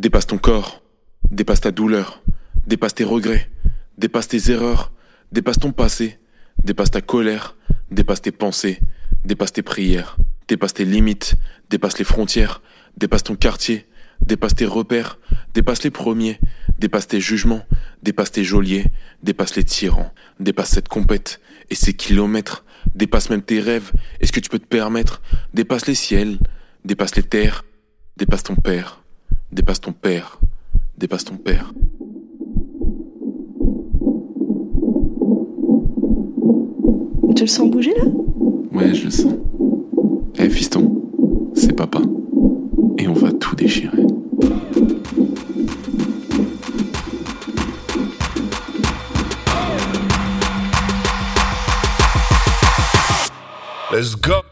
Dépasse ton corps, dépasse ta douleur, dépasse tes regrets, dépasse tes erreurs, dépasse ton passé, dépasse ta colère, dépasse tes pensées, dépasse tes prières, dépasse tes limites, dépasse les frontières, dépasse ton quartier, dépasse tes repères, dépasse les premiers, dépasse tes jugements, dépasse tes geôliers, dépasse les tyrans, dépasse cette compète et ces kilomètres, dépasse même tes rêves, est-ce que tu peux te permettre, dépasse les ciels, dépasse les terres, dépasse ton père, dépasse ton père, dépasse ton père. Tu le sens bouger là? Ouais, je le sens. Eh fiston, c'est papa. Et on va tout déchirer. Let's go.